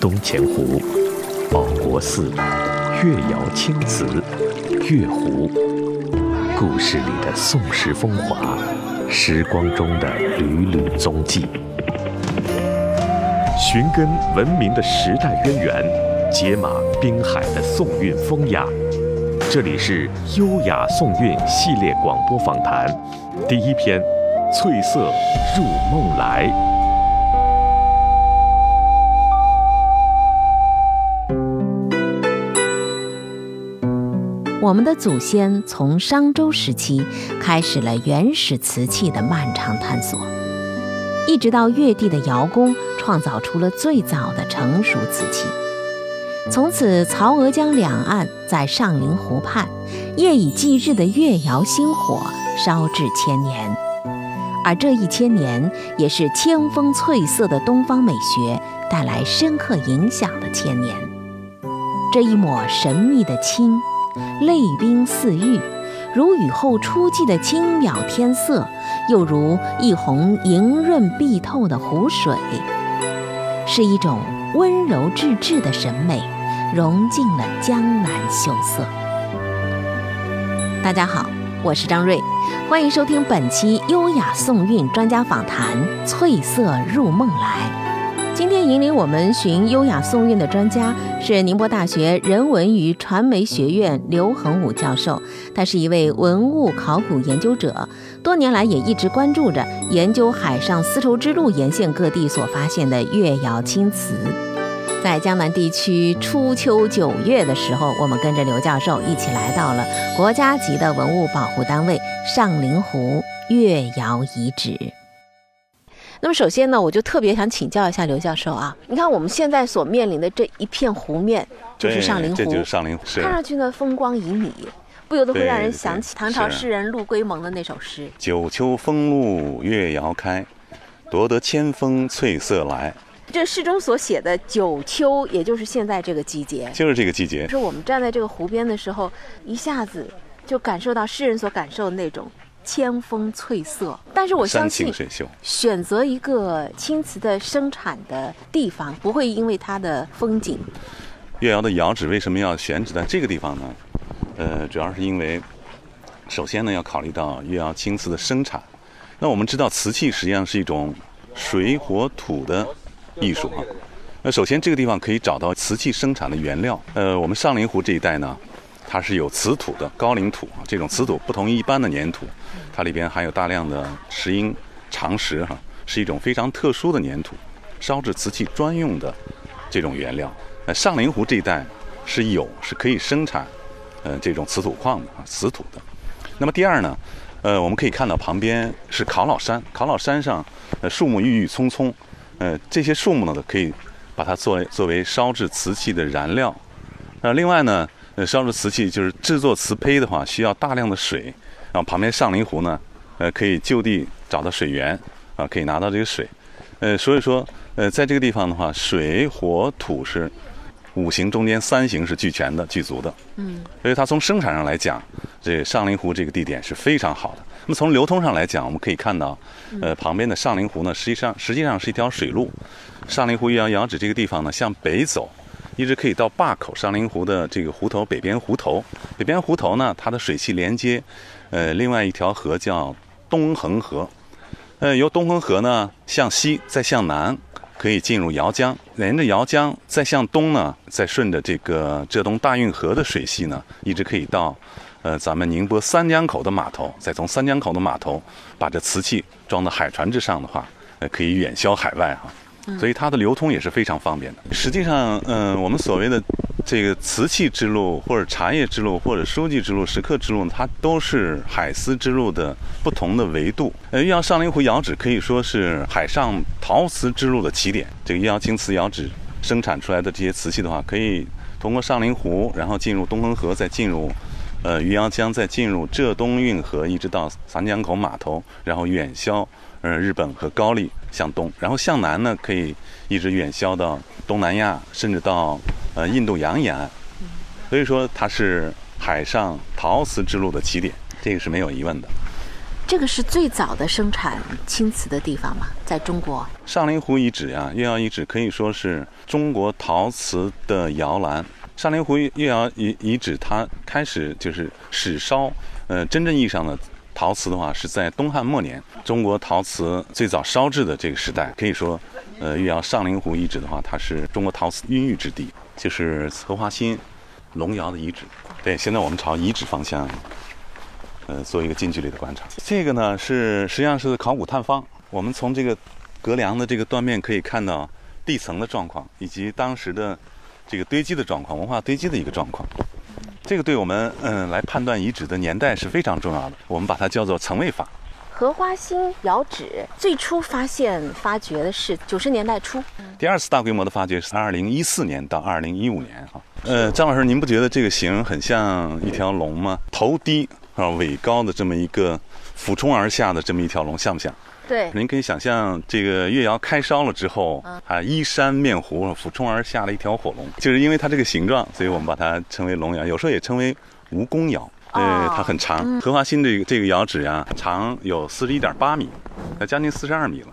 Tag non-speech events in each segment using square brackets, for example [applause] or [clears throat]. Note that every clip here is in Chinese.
东钱湖、保国寺、越窑青瓷、月湖，故事里的宋时风华，时光中的缕缕踪迹，寻根文明的时代渊源，解码滨海的宋韵风雅。这里是《优雅宋韵》系列广播访谈，第一篇《翠色入梦来》。我们的祖先从商周时期开始了原始瓷器的漫长探索，一直到越地的窑工创造出了最早的成熟瓷器。从此，曹娥江两岸，在上林湖畔，夜以继日的越窑星火烧至千年。而这一千年，也是千峰翠色的东方美学带来深刻影响的千年。这一抹神秘的青，泪冰似玉，如雨后初霁的轻渺天色，又如一泓莹润碧透的湖水，是一种温柔至质的审美。融进了江南秀色。大家好，我是张瑞，欢迎收听本期优雅宋韵专家访谈《翠色入梦来》。今天引领我们寻优雅宋韵的专家是宁波大学人文与传媒学院刘恒武教授，他是一位文物考古研究者，多年来也一直关注着研究海上丝绸之路沿线各地所发现的越窑青瓷。在江南地区初秋九月的时候，我们跟着刘教授一起来到了国家级的文物保护单位上林湖越窑遗址。那么，首先呢，我就特别想请教一下刘教授啊，你看我们现在所面临的这一片湖面，就是上林湖，这就是上林湖，看上去呢风光旖旎，不由得会让人想起唐朝诗人陆龟蒙的那首诗：“九秋风露月遥开，夺得千峰翠色来。”这诗中所写的九秋，也就是现在这个季节，就是这个季节。是我们站在这个湖边的时候，一下子就感受到诗人所感受的那种千峰翠色。但是我相信，选择一个青瓷的生产的地方，不会因为它的风景。越窑的窑址为什么要选址在这个地方呢？呃，主要是因为，首先呢，要考虑到越窑青瓷的生产。那我们知道，瓷器实际上是一种水火土的。艺术啊，那首先这个地方可以找到瓷器生产的原料。呃，我们上林湖这一带呢，它是有瓷土的高岭土啊，这种瓷土不同于一般的粘土，它里边含有大量的石英、长石哈，是一种非常特殊的粘土，烧制瓷器专用的这种原料。那上林湖这一带是有是可以生产呃这种瓷土矿的啊，瓷土的。那么第二呢，呃，我们可以看到旁边是考老山，考老山上呃树木郁郁葱葱。呃，这些树木呢，可以把它作为作为烧制瓷器的燃料。那另外呢，呃，烧制瓷器就是制作瓷胚的话，需要大量的水。然后旁边上林湖呢，呃，可以就地找到水源，啊，可以拿到这个水。呃，所以说，呃，在这个地方的话，水火土是五行中间三行是俱全的、俱足的。嗯。所以它从生产上来讲，这上林湖这个地点是非常好的。那么从流通上来讲，我们可以看到，呃，旁边的上林湖呢，实际上实际上是一条水路。上林湖越窑窑址这个地方呢，向北走，一直可以到坝口上林湖的这个湖头北边湖头。北边湖头呢，它的水系连接，呃，另外一条河叫东横河。呃，由东横河呢向西再向南，可以进入姚江，沿着姚江再向东呢，再顺着这个浙东大运河的水系呢，一直可以到。呃，咱们宁波三江口的码头，再从三江口的码头把这瓷器装到海船之上的话，呃，可以远销海外哈。所以它的流通也是非常方便的。实际上，嗯，我们所谓的这个瓷器之路，或者茶叶之路，或者书记之路、石刻之路，它都是海丝之路的不同的维度。呃，玉窑上林湖窑址可以说是海上陶瓷之路的起点。这个玉窑青瓷窑址生产出来的这些瓷器的话，可以通过上林湖，然后进入东恒河，再进入。呃，余姚江再进入浙东运河，一直到三江口码头，然后远销呃日本和高丽向东，然后向南呢可以一直远销到东南亚，甚至到呃印度洋沿岸。所以说它是海上陶瓷之路的起点，这个是没有疑问的。这个是最早的生产青瓷的地方吗？在中国，上林湖遗址呀，越窑遗址可以说是中国陶瓷的摇篮。上林湖越窑遗遗址，它开始就是始烧，呃，真正意义上的陶瓷的话，是在东汉末年，中国陶瓷最早烧制的这个时代。可以说，呃，越窑上林湖遗址的话，它是中国陶瓷孕育之地，就是荷花新龙窑的遗址。对，现在我们朝遗址方向，呃，做一个近距离的观察。这个呢是实际上是考古探方，我们从这个隔梁的这个断面可以看到地层的状况，以及当时的这个堆积的状况，文化堆积的一个状况。这个对我们嗯来判断遗址的年代是非常重要的。我们把它叫做层位法。荷花新窑址最初发现发掘的是九十年代初，第二次大规模的发掘是二零一四年到二零一五年哈。呃，张老师，您不觉得这个形很像一条龙吗？头低啊，尾高的这么一个俯冲而下的这么一条龙，像不像？对。您可以想象，这个越窑开烧了之后，啊，依山面湖，俯冲而下了一条火龙，就是因为它这个形状，所以我们把它称为龙窑，有时候也称为蜈蚣窑。对，它很长。荷花心这个这个窑址呀，长有四十一点八米，那将近四十二米了。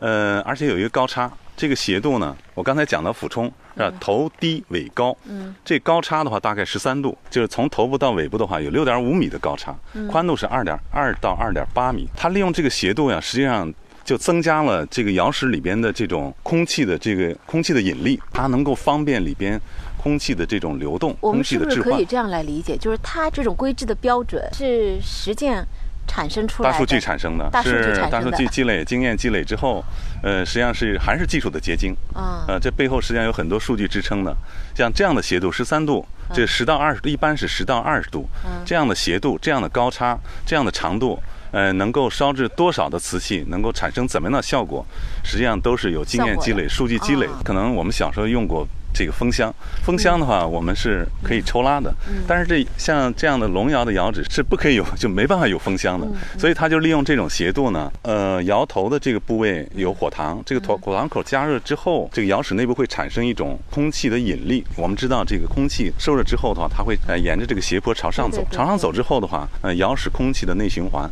呃，而且有一个高差，这个斜度呢，我刚才讲到俯冲是吧？头低尾高，嗯，这高差的话大概十三度，就是从头部到尾部的话有六点五米的高差，宽度是二点二到二点八米。它利用这个斜度呀，实际上就增加了这个窑室里边的这种空气的这个空气的引力，它能够方便里边。空气的这种流动，我们是不是可以这样来理解？就是它这种规制的标准是实践产生出来的，大数据产生的，是大数据积累、经验积累之后，呃，实际上是还是技术的结晶啊。呃，这背后实际上有很多数据支撑的。像这样的斜度十三度，这十到二十度，一般是十到二十度，这样的斜度、这样的高差、这样的长度，呃，能够烧制多少的瓷器，能够产生怎么样的效果，实际上都是有经验积累、数据积累。可能我们小时候用过。这个封箱，封箱的话，我们是可以抽拉的。但是这像这样的龙窑的窑址是不可以有，[laughs] 就没办法有封箱的。所以它就利用这种斜度呢，呃，窑头的这个部位有火塘，这个火火塘口加热之后，这个窑室内部会产生一种空气的引力。我们知道，这个空气受热之后的话，它会呃沿着这个斜坡朝上走，朝上走之后的话，呃，窑室空气的内循环，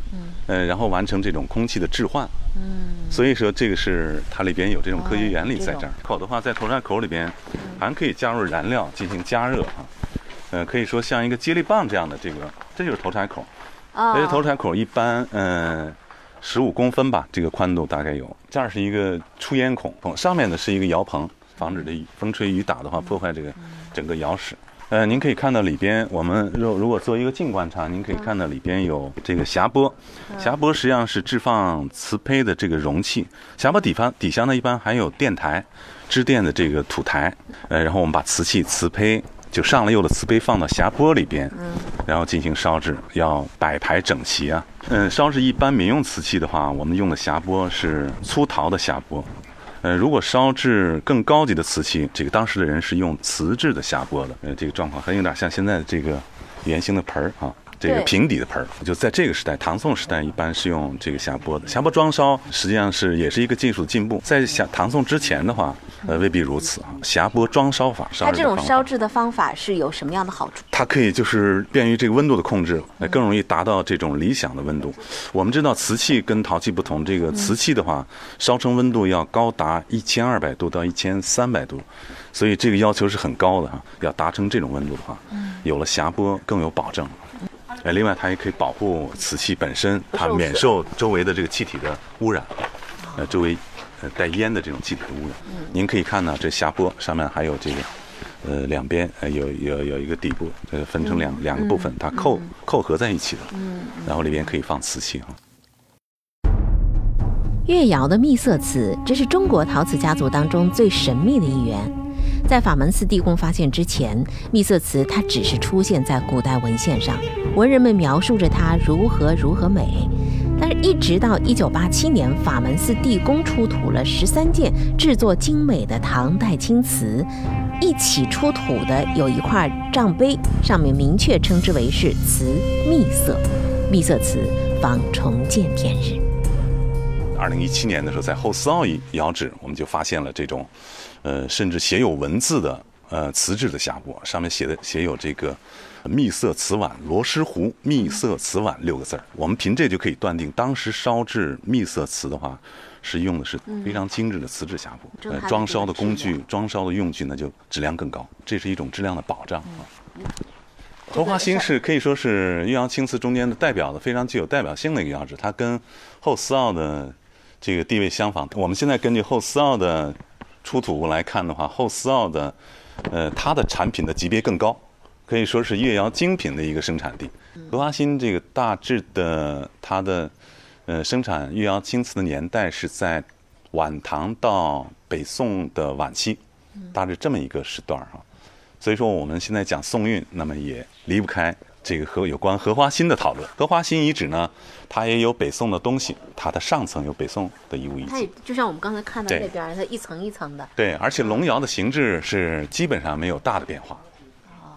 呃，然后完成这种空气的置换。嗯，所以说这个是它里边有这种科学原理在这儿。口的话，在投产口里边还可以加入燃料进行加热啊，呃，可以说像一个接力棒这样的这个，这就是投柴口。啊，这投柴口一般嗯十五公分吧，这个宽度大概有。这儿是一个出烟孔，上面的是一个窑棚，防止这风吹雨打的话破坏这个整个窑室。呃，您可以看到里边，我们如如果做一个近观察，您可以看到里边有这个匣钵，匣钵实际上是置放瓷胚的这个容器。匣钵底方底下呢，一般还有垫台，支垫的这个土台。呃，然后我们把瓷器、瓷胚就上了釉的瓷胚放到匣钵里边，然后进行烧制，要摆排整齐啊。嗯，烧制一般民用瓷器的话，我们用的匣钵是粗陶的匣钵。呃，如果烧制更高级的瓷器，这个当时的人是用瓷制的匣钵的，呃，这个状况还有点像现在的这个圆形的盆儿啊。这个平底的盆儿，就在这个时代，唐宋时代一般是用这个匣钵的。匣钵装烧实际上是也是一个技术的进步。在匣唐宋之前的话，呃，未必如此啊。匣钵装烧法，它这种烧制的方法是有什么样的好处？它可以就是便于这个温度的控制，更容易达到这种理想的温度。我们知道瓷器跟陶器不同，这个瓷器的话，烧成温度要高达一千二百度到一千三百度，所以这个要求是很高的哈。要达成这种温度的话，有了匣钵更有保证。哎，另外它也可以保护瓷器本身，它免受周围的这个气体的污染，呃，周围呃带烟的这种气体的污染。您可以看到，这下坡上面还有这个，呃，两边呃有有有一个底部，呃，分成两两个部分，它扣扣合在一起的。嗯，然后里边可以放瓷器啊。越窑的秘色瓷，这是中国陶瓷家族当中最神秘的一员。在法门寺地宫发现之前，秘色瓷它只是出现在古代文献上，文人们描述着它如何如何美。但是，一直到一九八七年，法门寺地宫出土了十三件制作精美的唐代青瓷，一起出土的有一块账碑，上面明确称之为是瓷秘色，秘色瓷方重见天日。二零一七年的时候，在后思奥窑址，我们就发现了这种。呃，甚至写有文字的呃瓷质的匣钵，上面写的写有这个“秘色瓷碗罗师壶秘色瓷碗”六个字儿。我们凭这就可以断定，当时烧制秘色瓷的话，是用的是非常精致的瓷质匣钵，呃，装烧的工具、装烧的用具呢就质量更高，这是一种质量的保障啊。荷花心是可以说是岳阳青瓷中间的代表的非常具有代表性的一个窑址，它跟后思奥的这个地位相仿。我们现在根据后思奥的出土物来看的话，后思奥的呃它的产品的级别更高，可以说是越窑精品的一个生产地。荷花心这个大致的它的呃生产越窑青瓷的年代是在晚唐到北宋的晚期，大致这么一个时段哈。所以说我们现在讲宋韵，那么也离不开这个和有关荷花心的讨论。荷花心遗址呢，它也有北宋的东西，它的上层有北宋的遗物遗它也。就像我们刚才看到对那边儿，它一层一层的。对，而且龙窑的形制是基本上没有大的变化。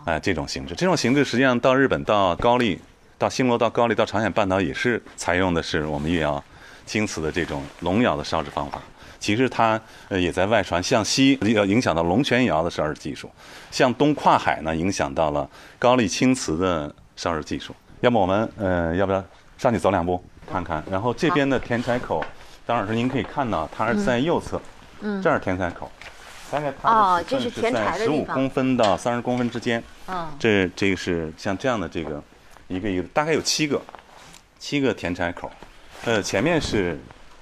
哎、这种形制，这种形制实际上到日本、到高丽、到新罗、到高丽、到朝鲜半岛也是采用的是我们越窑青瓷的这种龙窑的烧制方法。其实它呃也在外传，向西要影响到龙泉窑的烧制技术，向东跨海呢影响到了高丽青瓷的烧制技术。要么我们呃要不要上去走两步看看？然后这边的填彩口，张老师您可以看到它是在右侧，嗯这是填彩口，大概它哦的尺寸这是填彩的地方十五公分到三十公分之间。嗯，这这个是像这样的这个一个一个，大概有七个，七个填彩口。呃，前面是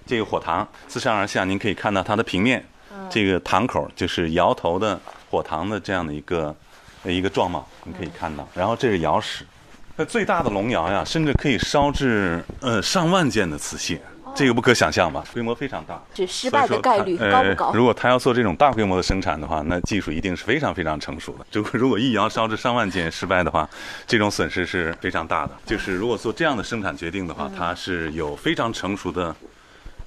这个火塘，自上而下，您可以看到它的平面，这个堂口就是窑头的火塘的这样的一个呃一个状貌，你可以看到。然后这是窑室，那最大的龙窑呀，甚至可以烧制呃上万件的瓷器。这个不可想象吧？规模非常大，这失败的概率高不高呃？如果他要做这种大规模的生产的话，那技术一定是非常非常成熟的。如果如果一窑烧制上万件失败的话，这种损失是非常大的。就是如果做这样的生产决定的话，它是有非常成熟的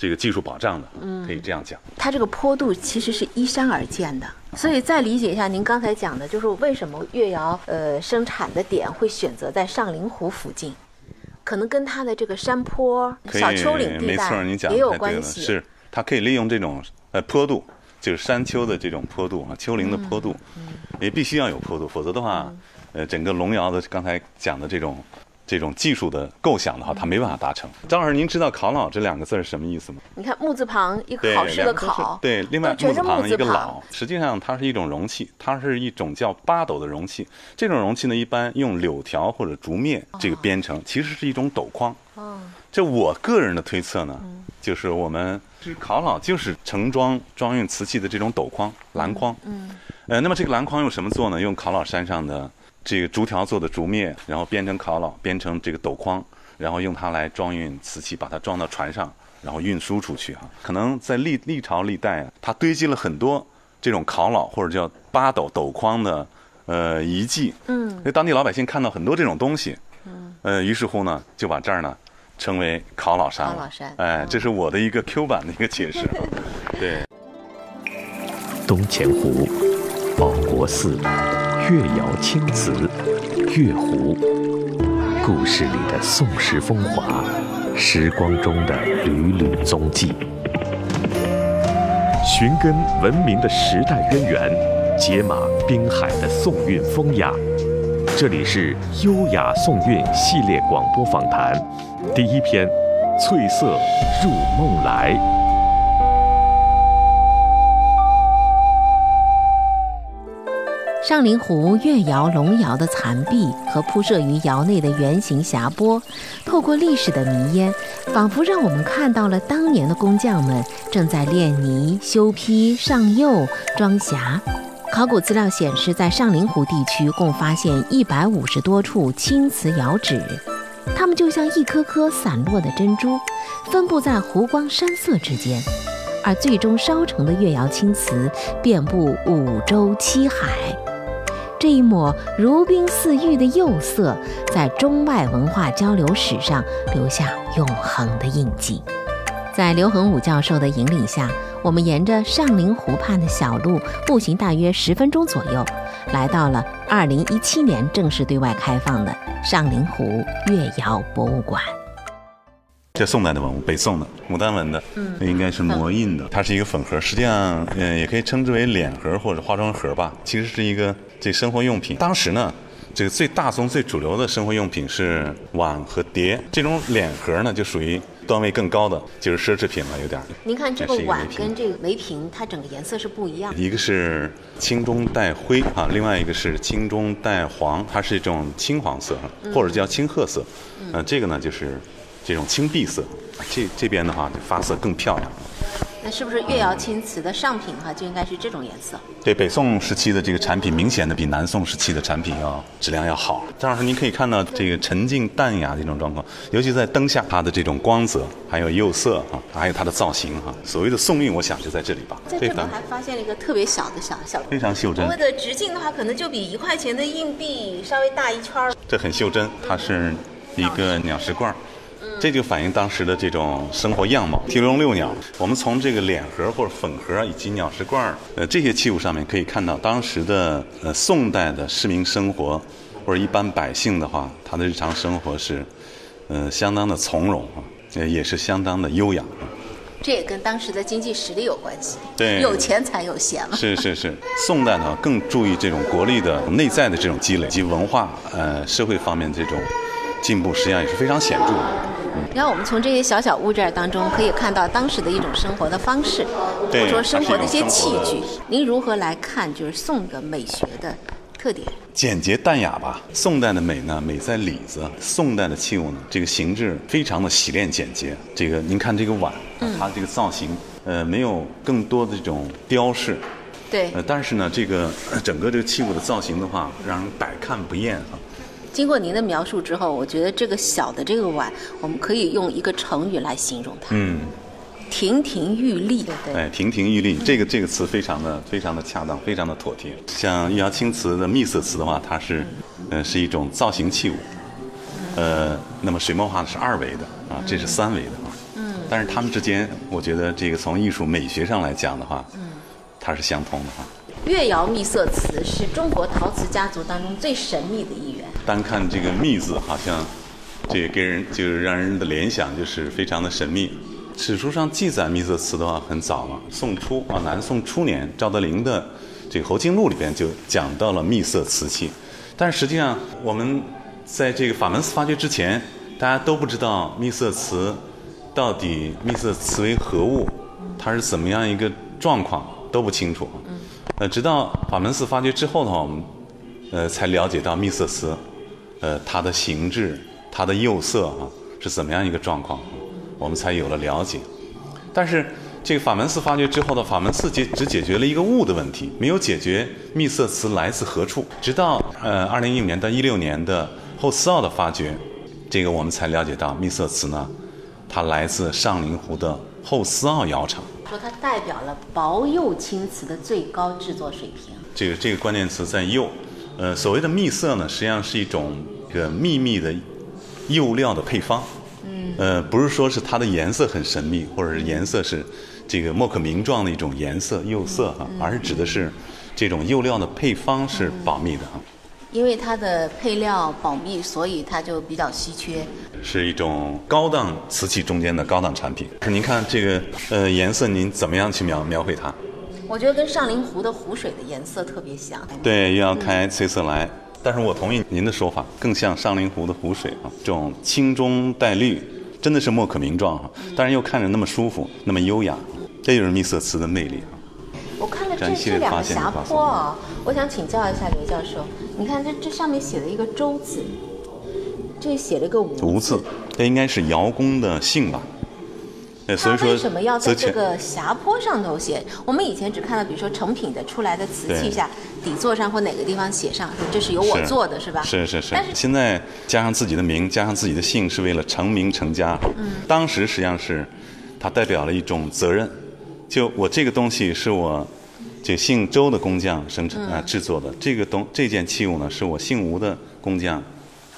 这个技术保障的，嗯可以这样讲。它这个坡度其实是依山而建的，所以再理解一下您刚才讲的，就是为什么越窑呃生产的点会选择在上林湖附近，可能跟它的这个山坡、小丘陵地没错，带您讲也有关系。是它可以利用这种呃坡度，就是山丘的这种坡度啊，丘陵的坡度，也必须要有坡度，否则的话，呃，整个龙窑的刚才讲的这种这种技术的构想的话，它没办法达成。张老师，您知道“考老”这两个字是什么意思吗？你看木字旁一个对，考试的考，对，另外木字旁一个老，实际上它是一种容器，它是一种叫八斗的容器。这种容器呢，一般用柳条或者竹篾这个编成，其实是一种斗筐。哦，这我个人的推测呢，就是我们这考老就是盛装装运瓷器的这种斗筐、篮筐。嗯，呃，那么这个篮筐用什么做呢？用考老山上的这个竹条做的竹篾，然后编成烤老，编成这个斗筐，然后用它来装运瓷器，把它装到船上，然后运输出去啊。可能在历历朝历代啊，它堆积了很多这种烤老或者叫八斗斗筐的呃遗迹。嗯因为当地老百姓看到很多这种东西，嗯呃，于是乎呢，就把这儿呢称为烤老山了。考老山哎，这是我的一个 Q 版的一个解释。[laughs] 对。东钱湖、保国寺、越窑青瓷、月湖，故事里的宋时风华，时光中的缕缕踪迹，寻根文明的时代渊源，解码滨海的宋韵风雅。这里是优雅宋韵系列广播访谈，第一篇《翠色入梦来》。上林湖越窑、龙窑的残壁和铺设于窑内的圆形匣钵，透过历史的迷烟，仿佛让我们看到了当年的工匠们正在炼泥、修坯、上釉、装匣。考古资料显示，在上林湖地区共发现一百五十多处青瓷窑址，它们就像一颗颗散落的珍珠，分布在湖光山色之间。而最终烧成的越窑青瓷遍布五洲七海。这一抹如冰似玉的釉色，在中外文化交流史上留下永恒的印记。在刘恒武教授的引领下，我们沿着上林湖畔的小路步行大约十分钟左右，来到了2017年正式对外开放的上林湖越窑博物馆。这宋代的文物，北宋的牡丹纹的，嗯，应该是模印的。它是一个粉盒，实际上，嗯，也可以称之为脸盒或者化妆盒吧。其实是一个这生活用品。当时呢，这个最大宗、最主流的生活用品是碗和碟。这种脸盒呢，就属于。段位更高的就是奢侈品了，有点。您看这个碗跟这个梅瓶，它整个颜色是不一样。一个是青中带灰啊，另外一个是青中带黄，它是一种青黄色，或者叫青褐色。嗯，这个呢就是这种青碧色。这这边的话发色更漂亮。那是不是越窑青瓷的上品哈就应该是这种颜色？对，北宋时期的这个产品明显的比南宋时期的产品要质量要好。张老师，您可以看到这个沉静淡雅的一种状况，尤其在灯下，它的这种光泽，还有釉色哈，还有它的造型哈。所谓的宋韵，我想就在这里吧。在这里还发现了一个特别小的小小，非常袖珍。所谓的直径的话，可能就比一块钱的硬币稍微大一圈儿。这很袖珍，它是一个鸟食罐。这就反映当时的这种生活样貌。提笼遛鸟，我们从这个脸盒或者粉盒以及鸟食罐儿，呃，这些器物上面可以看到当时的呃宋代的市民生活，或者一般百姓的话，他的日常生活是，呃，相当的从容啊，呃，也是相当的优雅啊。这也跟当时的经济实力有关系。对，有钱才有闲嘛。是是是，宋代呢更注意这种国力的内在的这种积累及文化呃社会方面这种进步，实际上也是非常显著的。然后我们从这些小小物件当中可以看到当时的一种生活的方式，或者说生活的一些器具。您如何来看就是宋的美学的特点？简洁淡雅吧。宋代的美呢，美在里子。宋代的器物呢，这个形制非常的洗练简洁。这个您看这个碗，它这个造型，呃，没有更多的这种雕饰。对。呃，但是呢，这个 [clears throat] 整个这个器物的造型的话，让人百看不厌啊。经过您的描述之后，我觉得这个小的这个碗，我们可以用一个成语来形容它。嗯，亭亭玉立。对。哎，亭亭玉立，这个这个词非常的非常的恰当，非常的妥帖。像玉窑青瓷的秘色瓷的话，它是，呃，是一种造型器物。呃，那么水墨画是二维的啊，这是三维的啊。嗯。但是它们之间，我觉得这个从艺术美学上来讲的话，嗯，它是相通的哈。越窑秘色瓷是中国陶瓷家族当中最神秘的一员。单看这个“秘”字，好像这给人就是让人的联想就是非常的神秘。史书上记载秘色瓷的话很早了，宋初啊，南宋初年，赵德林的这个《侯经录》里边就讲到了秘色瓷器。但实际上，我们在这个法门寺发掘之前，大家都不知道秘色瓷到底秘色瓷为何物，它是怎么样一个状况都不清楚。呃，直到法门寺发掘之后的话，我们呃才了解到秘色瓷，呃它的形制、它的釉色啊是怎么样一个状况，我们才有了了解。但是这个法门寺发掘之后的法门寺解只解决了一个物的问题，没有解决秘色瓷来自何处。直到呃二零一五年到一六年的后斯奥的发掘，这个我们才了解到秘色瓷呢，它来自上林湖的后斯奥窑厂。说它代表了薄釉青瓷的最高制作水平。这个这个关键词在釉，呃，所谓的秘色呢，实际上是一种这个秘密的釉料的配方。嗯。呃，不是说是它的颜色很神秘，或者是颜色是这个莫可名状的一种颜色釉色哈，而是指的是这种釉料的配方是保密的哈。因为它的配料保密，所以它就比较稀缺。是一种高档瓷器中间的高档产品。是您看这个呃颜色，您怎么样去描描绘它？我觉得跟上林湖的湖水的颜色特别像。对，又要开翠色来，但是我同意您的说法，更像上林湖的湖水啊，这种青中带绿，真的是莫可名状哈。但是又看着那么舒服，那么优雅，这就是秘色瓷的魅力啊。我看了这这两个霞坡啊，我想请教一下刘教授，你看这这上面写了一个周字，这写了个吴字，这应该是窑工的姓吧？所以说为什么要在这个霞坡上头写？我们以前只看到，比如说成品的出来的瓷器下底座上或哪个地方写上，这是由我做的，是吧？是是是。但是现在加上自己的名，加上自己的姓，是为了成名成家。嗯。当时实际上是，它代表了一种责任。就我这个东西是我，这姓周的工匠生产啊制作的，这个东这件器物呢是我姓吴的工匠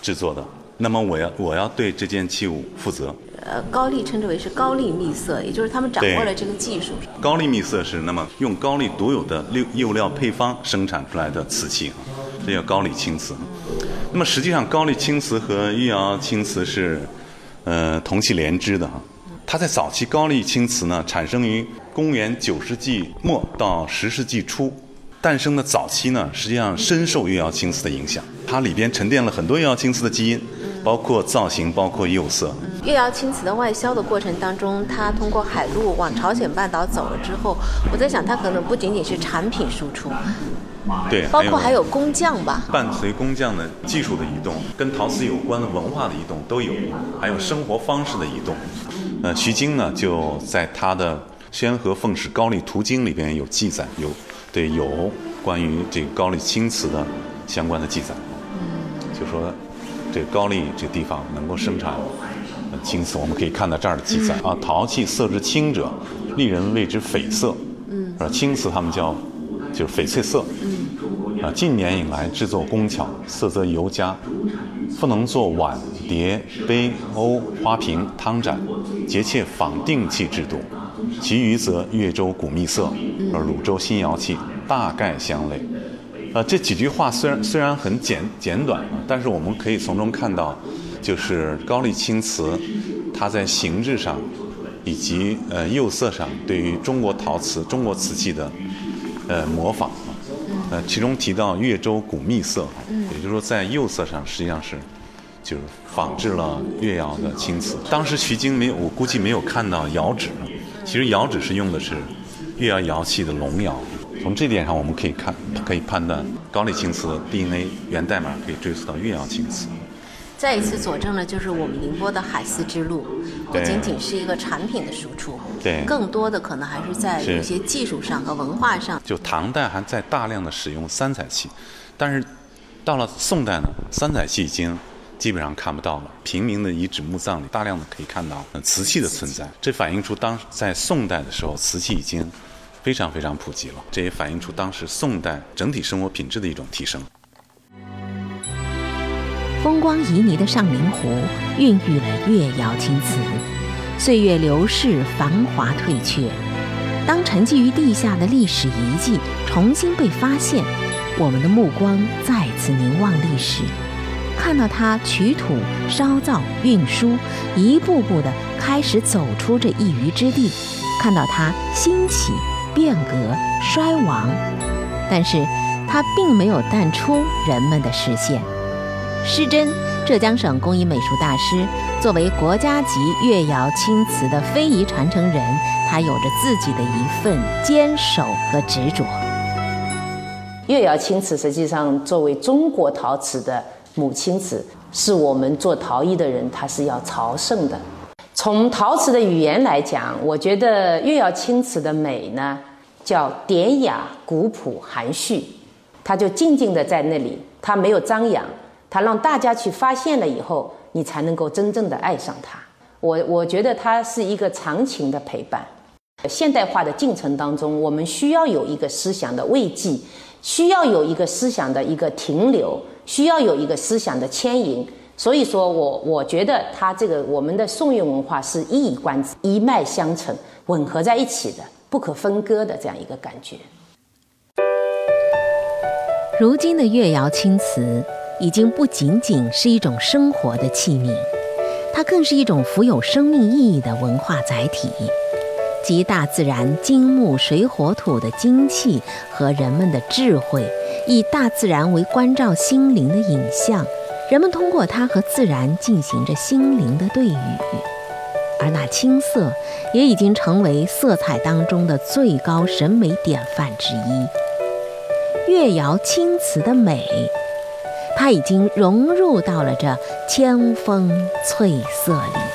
制作的，那么我要我要对这件器物负责。呃，高丽称之为是高丽秘色，也就是他们掌握了这个技术。高丽秘色是那么用高丽独有的釉釉料配方生产出来的瓷器啊，这叫高丽青瓷。那么实际上高丽青瓷和玉窑青瓷是。呃，同气连枝的哈。它在早期高丽青瓷呢，产生于公元九世纪末到十世纪初，诞生的早期呢，实际上深受越窑青瓷的影响，它里边沉淀了很多越窑青瓷的基因，包括造型，包括釉色。越窑青瓷的外销的过程当中，它通过海路往朝鲜半岛走了之后，我在想，它可能不仅仅是产品输出，对，包括还有工匠吧。伴随工匠的技术的移动，跟陶瓷有关的文化的移动都有，还有生活方式的移动。呃，徐晶呢就在他的《宣和奉使高丽图经》里边有记载，有对有关于这个高丽青瓷的相关的记载。嗯，就说这高丽这地方能够生产青瓷，我们可以看到这儿的记载啊，陶器色之青者，丽人谓之翡色。嗯，是吧？青瓷他们叫就是翡翠色。嗯，啊，近年以来制作工巧，色泽尤佳。不能做碗碟杯瓯花瓶汤盏，节切仿定器制度，其余则越州古秘色，而汝州新窑器大概相类。呃，这几句话虽然虽然很简简短啊，但是我们可以从中看到，就是高丽青瓷，它在形制上，以及呃釉色上对于中国陶瓷、中国瓷器的呃模仿。呃，其中提到越州古秘色，也就是说在釉色上实际上是，就是仿制了越窑的青瓷。当时徐经没有，我估计没有看到窑址，其实窑址是用的是越窑窑系的龙窑。从这点上我们可以看，可以判断高丽青瓷 DNA 源代码可以追溯到越窑青瓷。再一次佐证了，就是我们宁波的海丝之路，不仅仅是一个产品的输出，对，更多的可能还是在一些技术上和文化上。就唐代还在大量的使用三彩器，但是到了宋代呢，三彩器已经基本上看不到了。平民的遗址墓葬里大量的可以看到瓷器的存在，这反映出当在宋代的时候，瓷器已经非常非常普及了。这也反映出当时宋代整体生活品质的一种提升。风光旖旎的上林湖孕育了越窑青瓷，岁月流逝，繁华退却。当沉寂于地下的历史遗迹重新被发现，我们的目光再次凝望历史，看到它取土、烧造、运输，一步步地开始走出这一隅之地，看到它兴起、变革、衰亡，但是它并没有淡出人们的视线。施珍，浙江省工艺美术大师，作为国家级越窑青瓷的非遗传承人，他有着自己的一份坚守和执着。越窑青瓷实际上作为中国陶瓷的母亲瓷，是我们做陶艺的人他是要朝圣的。从陶瓷的语言来讲，我觉得越窑青瓷的美呢，叫典雅、古朴、含蓄，它就静静的在那里，它没有张扬。它让大家去发现了以后，你才能够真正的爱上它。我我觉得它是一个长情的陪伴。现代化的进程当中，我们需要有一个思想的慰藉，需要有一个思想的一个停留，需要有一个思想的牵引。所以说我我觉得它这个我们的宋韵文化是一以贯之、一脉相承、吻合在一起的、不可分割的这样一个感觉。如今的越窑青瓷。已经不仅仅是一种生活的器皿，它更是一种富有生命意义的文化载体，集大自然金木水火土的精气和人们的智慧，以大自然为关照心灵的影像。人们通过它和自然进行着心灵的对语，而那青色也已经成为色彩当中的最高审美典范之一。越窑青瓷的美。它已经融入到了这千峰翠色里。